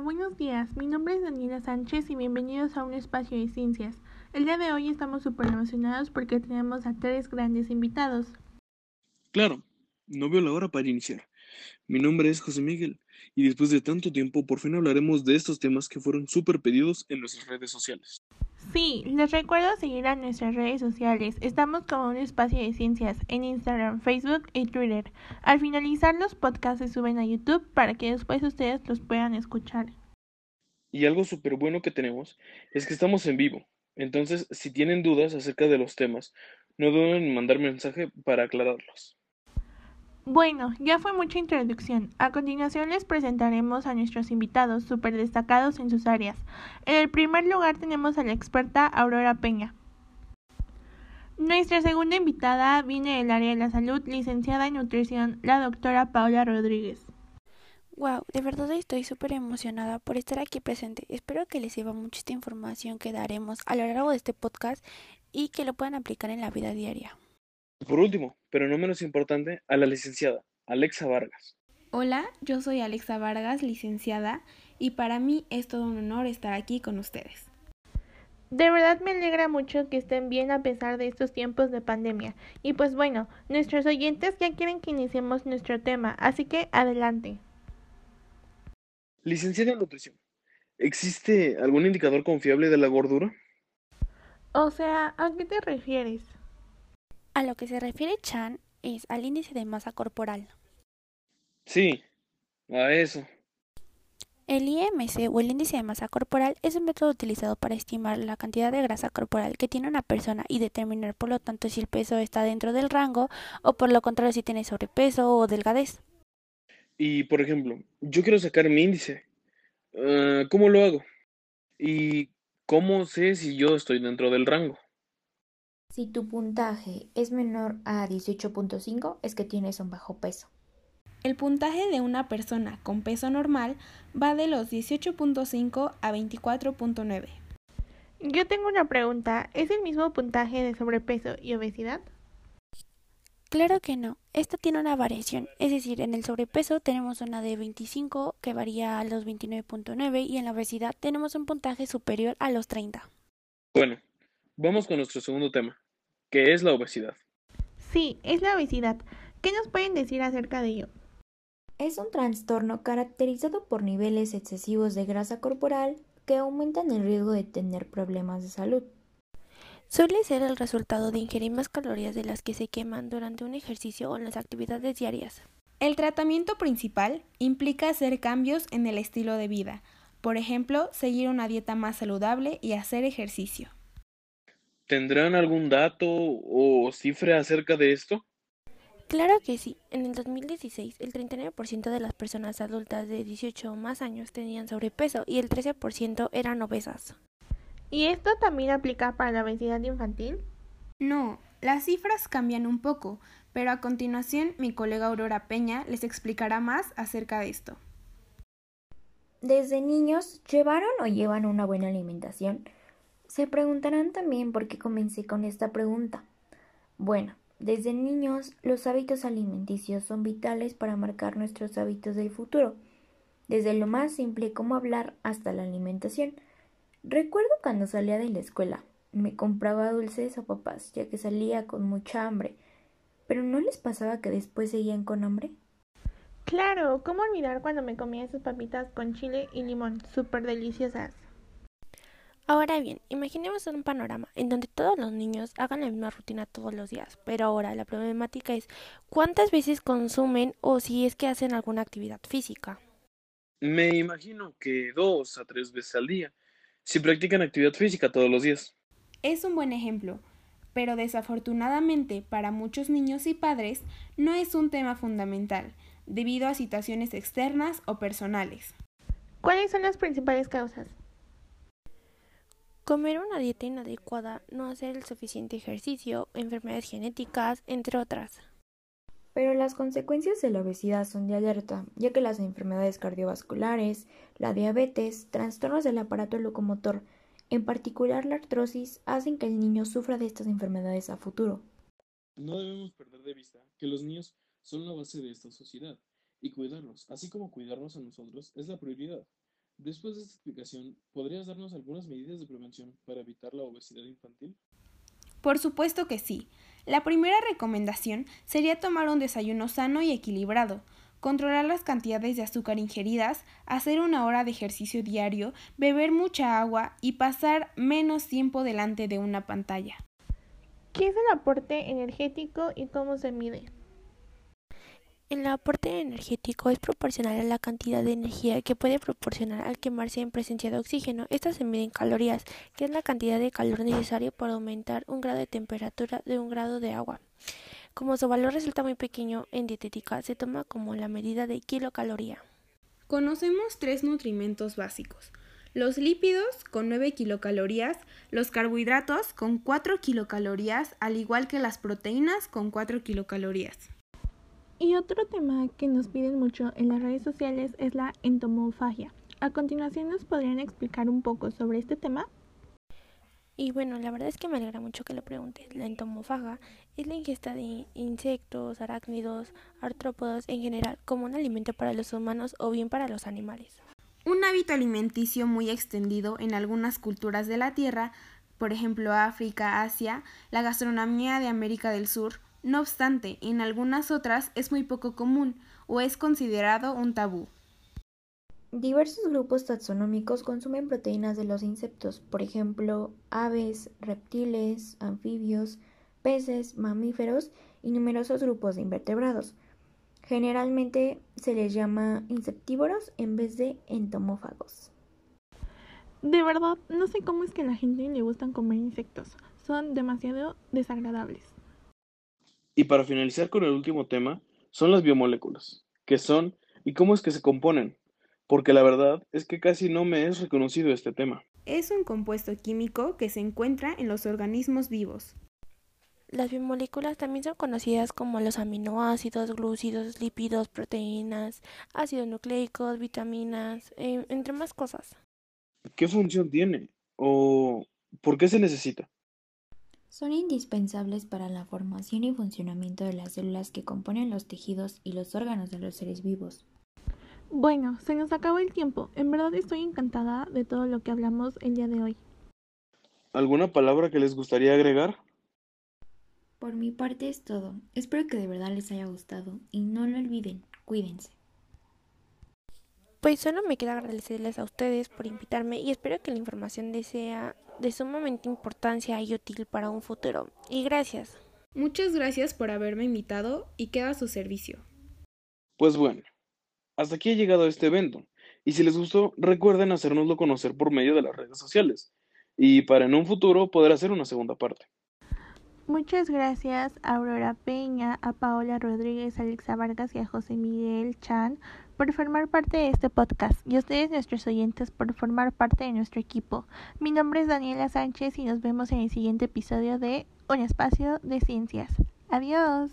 Buenos días. Mi nombre es Daniela Sánchez y bienvenidos a un espacio de ciencias. El día de hoy estamos súper emocionados porque tenemos a tres grandes invitados. Claro, no veo la hora para iniciar. Mi nombre es José Miguel y después de tanto tiempo por fin hablaremos de estos temas que fueron súper pedidos en nuestras redes sociales. Sí, les recuerdo seguir a nuestras redes sociales. Estamos como un espacio de ciencias en Instagram, Facebook y Twitter. Al finalizar los podcasts se suben a YouTube para que después ustedes los puedan escuchar. Y algo súper bueno que tenemos es que estamos en vivo. Entonces, si tienen dudas acerca de los temas, no duden en mandar mensaje para aclararlos. Bueno, ya fue mucha introducción. A continuación les presentaremos a nuestros invitados súper destacados en sus áreas. En el primer lugar tenemos a la experta Aurora Peña. Nuestra segunda invitada viene del área de la salud, licenciada en nutrición, la doctora Paula Rodríguez. Wow, de verdad estoy súper emocionada por estar aquí presente. Espero que les sirva mucho esta información que daremos a lo largo de este podcast y que lo puedan aplicar en la vida diaria. Por último, pero no menos importante, a la licenciada Alexa Vargas. Hola, yo soy Alexa Vargas, licenciada, y para mí es todo un honor estar aquí con ustedes. De verdad me alegra mucho que estén bien a pesar de estos tiempos de pandemia. Y pues bueno, nuestros oyentes ya quieren que iniciemos nuestro tema, así que adelante. Licenciada en nutrición, ¿existe algún indicador confiable de la gordura? O sea, ¿a qué te refieres? A lo que se refiere Chan es al índice de masa corporal. Sí, a eso. El IMC o el índice de masa corporal es un método utilizado para estimar la cantidad de grasa corporal que tiene una persona y determinar por lo tanto si el peso está dentro del rango o por lo contrario si tiene sobrepeso o delgadez. Y por ejemplo, yo quiero sacar mi índice. Ah, ¿Cómo lo hago? ¿Y cómo sé si yo estoy dentro del rango? Si tu puntaje es menor a 18.5 es que tienes un bajo peso. El puntaje de una persona con peso normal va de los 18.5 a 24.9. Yo tengo una pregunta. ¿Es el mismo puntaje de sobrepeso y obesidad? Claro que no. Esta tiene una variación. Es decir, en el sobrepeso tenemos una de 25 que varía a los 29.9 y en la obesidad tenemos un puntaje superior a los 30. Bueno, vamos con nuestro segundo tema, que es la obesidad. Sí, es la obesidad. ¿Qué nos pueden decir acerca de ello? Es un trastorno caracterizado por niveles excesivos de grasa corporal que aumentan el riesgo de tener problemas de salud. Suele ser el resultado de ingerir más calorías de las que se queman durante un ejercicio o en las actividades diarias. El tratamiento principal implica hacer cambios en el estilo de vida, por ejemplo, seguir una dieta más saludable y hacer ejercicio. ¿Tendrán algún dato o cifra acerca de esto? Claro que sí. En el 2016, el 39% de las personas adultas de 18 o más años tenían sobrepeso y el 13% eran obesas. ¿Y esto también aplica para la obesidad infantil? No, las cifras cambian un poco, pero a continuación mi colega Aurora Peña les explicará más acerca de esto. Desde niños, ¿llevaron o llevan una buena alimentación? Se preguntarán también por qué comencé con esta pregunta. Bueno, desde niños los hábitos alimenticios son vitales para marcar nuestros hábitos del futuro, desde lo más simple como hablar hasta la alimentación. Recuerdo cuando salía de la escuela, me compraba dulces o papas, ya que salía con mucha hambre, pero ¿no les pasaba que después seguían con hambre? Claro, ¿cómo olvidar cuando me comía esas papitas con chile y limón, súper deliciosas? Ahora bien, imaginemos un panorama en donde todos los niños hagan la misma rutina todos los días, pero ahora la problemática es cuántas veces consumen o si es que hacen alguna actividad física. Me imagino que dos a tres veces al día, si practican actividad física todos los días. Es un buen ejemplo, pero desafortunadamente para muchos niños y padres no es un tema fundamental, debido a situaciones externas o personales. ¿Cuáles son las principales causas? Comer una dieta inadecuada, no hacer el suficiente ejercicio, enfermedades genéticas, entre otras. Pero las consecuencias de la obesidad son de alerta, ya que las enfermedades cardiovasculares, la diabetes, trastornos del aparato locomotor, en particular la artrosis, hacen que el niño sufra de estas enfermedades a futuro. No debemos perder de vista que los niños son la base de esta sociedad y cuidarlos, así como cuidarnos a nosotros, es la prioridad. Después de esta explicación, ¿podrías darnos algunas medidas de prevención para evitar la obesidad infantil? Por supuesto que sí. La primera recomendación sería tomar un desayuno sano y equilibrado, controlar las cantidades de azúcar ingeridas, hacer una hora de ejercicio diario, beber mucha agua y pasar menos tiempo delante de una pantalla. ¿Qué es el aporte energético y cómo se mide? El aporte energético es proporcional a la cantidad de energía que puede proporcionar al quemarse en presencia de oxígeno. Esta se mide en calorías, que es la cantidad de calor necesario para aumentar un grado de temperatura de un grado de agua. Como su valor resulta muy pequeño en dietética, se toma como la medida de kilocaloría. Conocemos tres nutrimentos básicos. Los lípidos con 9 kilocalorías, los carbohidratos con 4 kilocalorías, al igual que las proteínas con 4 kilocalorías. Y otro tema que nos piden mucho en las redes sociales es la entomofagia. A continuación, ¿nos podrían explicar un poco sobre este tema? Y bueno, la verdad es que me alegra mucho que lo preguntes. La entomofaga es la ingesta de insectos, arácnidos, artrópodos en general como un alimento para los humanos o bien para los animales. Un hábito alimenticio muy extendido en algunas culturas de la Tierra, por ejemplo África, Asia, la gastronomía de América del Sur, no obstante, en algunas otras es muy poco común o es considerado un tabú. Diversos grupos taxonómicos consumen proteínas de los insectos, por ejemplo, aves, reptiles, anfibios, peces, mamíferos y numerosos grupos de invertebrados. Generalmente se les llama insectívoros en vez de entomófagos. De verdad, no sé cómo es que a la gente le gustan comer insectos. Son demasiado desagradables. Y para finalizar con el último tema, son las biomoléculas. ¿Qué son y cómo es que se componen? Porque la verdad es que casi no me es reconocido este tema. Es un compuesto químico que se encuentra en los organismos vivos. Las biomoléculas también son conocidas como los aminoácidos, glúcidos, lípidos, proteínas, ácidos nucleicos, vitaminas, eh, entre más cosas. ¿Qué función tiene? ¿O por qué se necesita? Son indispensables para la formación y funcionamiento de las células que componen los tejidos y los órganos de los seres vivos. Bueno, se nos acabó el tiempo. En verdad estoy encantada de todo lo que hablamos el día de hoy. ¿Alguna palabra que les gustaría agregar? Por mi parte es todo. Espero que de verdad les haya gustado y no lo olviden, cuídense. Pues solo me queda agradecerles a ustedes por invitarme y espero que la información de sea de sumamente importancia y útil para un futuro. Y gracias. Muchas gracias por haberme invitado y queda a su servicio. Pues bueno, hasta aquí ha llegado este evento. Y si les gustó, recuerden hacérnoslo conocer por medio de las redes sociales. Y para en un futuro poder hacer una segunda parte. Muchas gracias a Aurora Peña, a Paola Rodríguez, a Alexa Vargas y a José Miguel Chan por formar parte de este podcast y ustedes nuestros oyentes por formar parte de nuestro equipo. Mi nombre es Daniela Sánchez y nos vemos en el siguiente episodio de Un espacio de ciencias. Adiós.